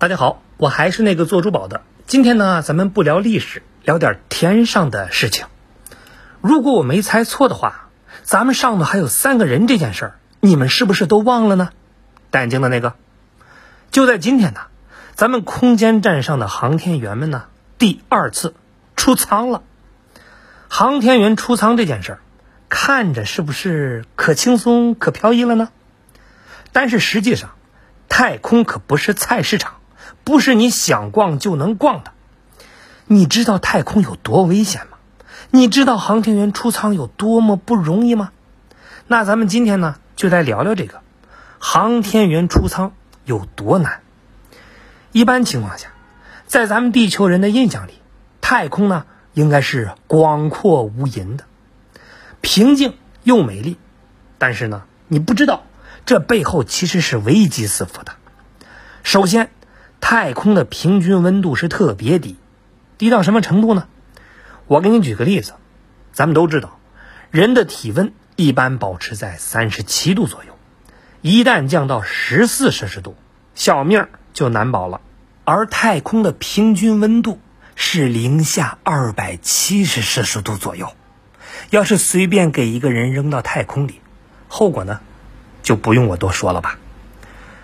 大家好，我还是那个做珠宝的。今天呢，咱们不聊历史，聊点天上的事情。如果我没猜错的话，咱们上头还有三个人这件事儿，你们是不是都忘了呢？戴眼镜的那个，就在今天呢，咱们空间站上的航天员们呢，第二次出舱了。航天员出舱这件事儿，看着是不是可轻松可飘逸了呢？但是实际上，太空可不是菜市场，不是你想逛就能逛的。你知道太空有多危险吗？你知道航天员出舱有多么不容易吗？那咱们今天呢，就来聊聊这个航天员出舱有多难。一般情况下，在咱们地球人的印象里，太空呢应该是广阔无垠的，平静又美丽。但是呢，你不知道。这背后其实是危机四伏的。首先，太空的平均温度是特别低，低到什么程度呢？我给你举个例子，咱们都知道，人的体温一般保持在三十七度左右，一旦降到十四摄氏度，小命就难保了。而太空的平均温度是零下二百七十摄氏度左右，要是随便给一个人扔到太空里，后果呢？就不用我多说了吧。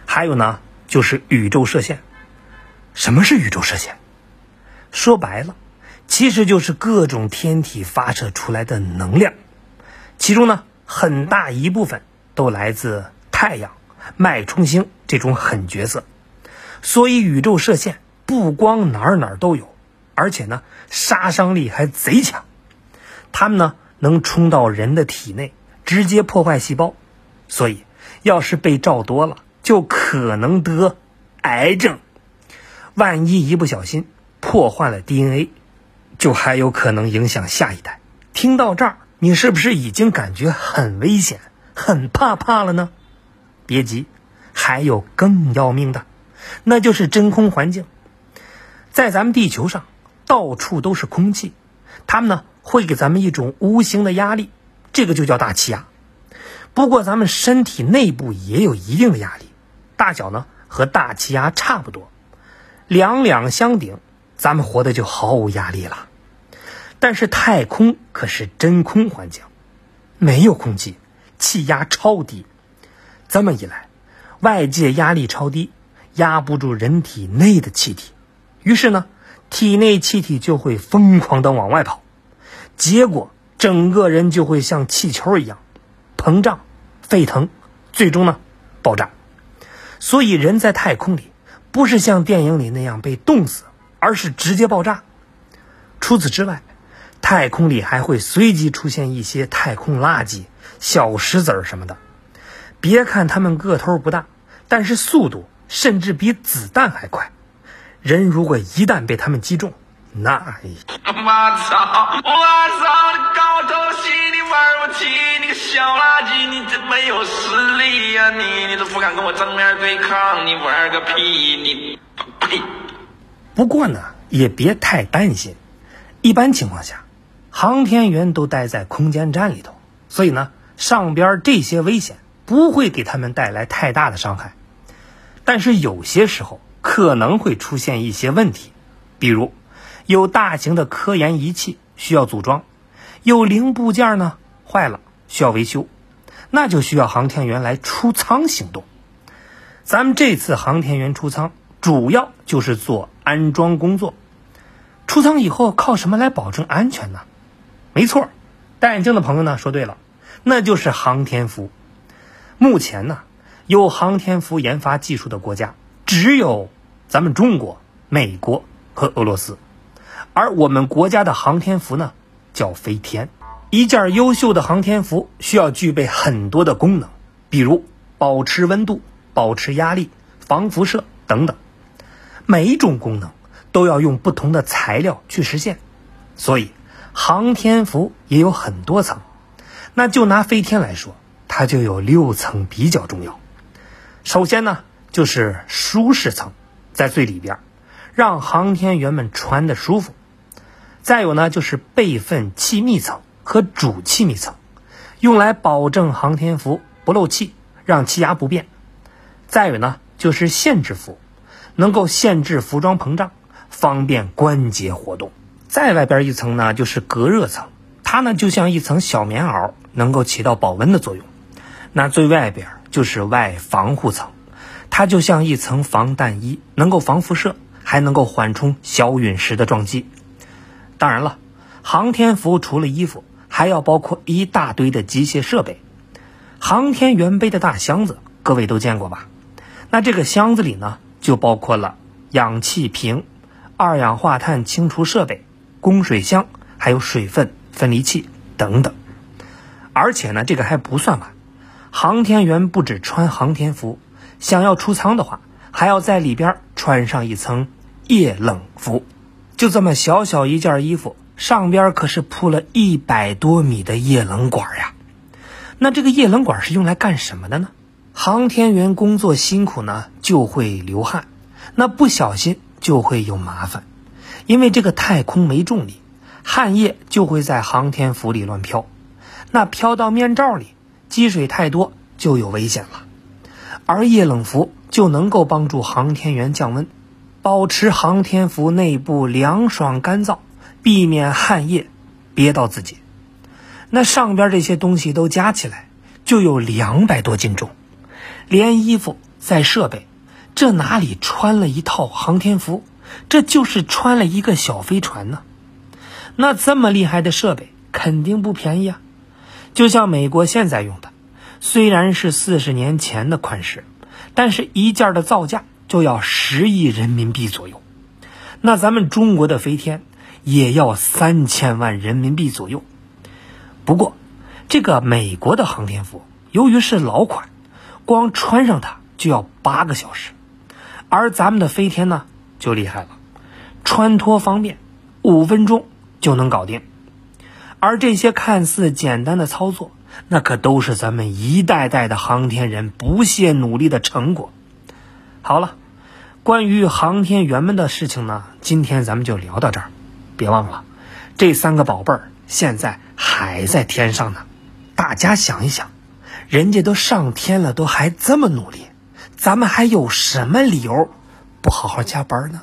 还有呢，就是宇宙射线。什么是宇宙射线？说白了，其实就是各种天体发射出来的能量，其中呢，很大一部分都来自太阳、脉冲星这种狠角色。所以，宇宙射线不光哪儿哪儿都有，而且呢，杀伤力还贼强。它们呢，能冲到人的体内，直接破坏细胞。所以。要是被照多了，就可能得癌症。万一一不小心破坏了 DNA，就还有可能影响下一代。听到这儿，你是不是已经感觉很危险、很怕怕了呢？别急，还有更要命的，那就是真空环境。在咱们地球上，到处都是空气，它们呢会给咱们一种无形的压力，这个就叫大气压。不过，咱们身体内部也有一定的压力，大小呢和大气压差不多，两两相顶，咱们活的就毫无压力了。但是太空可是真空环境，没有空气，气压超低。这么一来，外界压力超低，压不住人体内的气体，于是呢，体内气体就会疯狂的往外跑，结果整个人就会像气球一样膨胀。沸腾，最终呢，爆炸。所以人在太空里，不是像电影里那样被冻死，而是直接爆炸。除此之外，太空里还会随机出现一些太空垃圾、小石子儿什么的。别看它们个头不大，但是速度甚至比子弹还快。人如果一旦被他们击中，那……我操！我操！高头戏，你玩我气，你个小垃圾，你真没有实力呀！你你都不敢跟我正面对抗，你玩个屁！你呸！不过呢，也别太担心。一般情况下，航天员都待在空间站里头，所以呢，上边这些危险不会给他们带来太大的伤害。但是有些时候可能会出现一些问题，比如。有大型的科研仪器需要组装，有零部件呢坏了需要维修，那就需要航天员来出舱行动。咱们这次航天员出舱主要就是做安装工作。出舱以后靠什么来保证安全呢？没错，戴眼镜的朋友呢说对了，那就是航天服。目前呢，有航天服研发技术的国家只有咱们中国、美国和俄罗斯。而我们国家的航天服呢，叫飞天。一件优秀的航天服需要具备很多的功能，比如保持温度、保持压力、防辐射等等。每一种功能都要用不同的材料去实现，所以航天服也有很多层。那就拿飞天来说，它就有六层比较重要。首先呢，就是舒适层，在最里边，让航天员们穿的舒服。再有呢，就是备份气密层和主气密层，用来保证航天服不漏气，让气压不变。再有呢，就是限制服，能够限制服装膨胀，方便关节活动。再外边一层呢，就是隔热层，它呢就像一层小棉袄，能够起到保温的作用。那最外边就是外防护层，它就像一层防弹衣，能够防辐射，还能够缓冲小陨石的撞击。当然了，航天服除了衣服，还要包括一大堆的机械设备。航天员背的大箱子，各位都见过吧？那这个箱子里呢，就包括了氧气瓶、二氧化碳清除设备、供水箱，还有水分分离器等等。而且呢，这个还不算完。航天员不止穿航天服，想要出舱的话，还要在里边穿上一层液冷服。就这么小小一件衣服，上边可是铺了一百多米的液冷管呀。那这个液冷管是用来干什么的呢？航天员工作辛苦呢，就会流汗，那不小心就会有麻烦，因为这个太空没重力，汗液就会在航天服里乱飘，那飘到面罩里。积水太多就有危险了，而液冷服就能够帮助航天员降温，保持航天服内部凉爽干燥，避免汗液憋到自己。那上边这些东西都加起来就有两百多斤重，连衣服再设备，这哪里穿了一套航天服？这就是穿了一个小飞船呢。那这么厉害的设备肯定不便宜啊。就像美国现在用的，虽然是四十年前的款式，但是一件的造价就要十亿人民币左右。那咱们中国的飞天也要三千万人民币左右。不过，这个美国的航天服由于是老款，光穿上它就要八个小时，而咱们的飞天呢就厉害了，穿脱方便，五分钟就能搞定。而这些看似简单的操作，那可都是咱们一代代的航天人不懈努力的成果。好了，关于航天员们的事情呢，今天咱们就聊到这儿。别忘了，这三个宝贝儿现在还在天上呢。大家想一想，人家都上天了，都还这么努力，咱们还有什么理由不好好加班呢？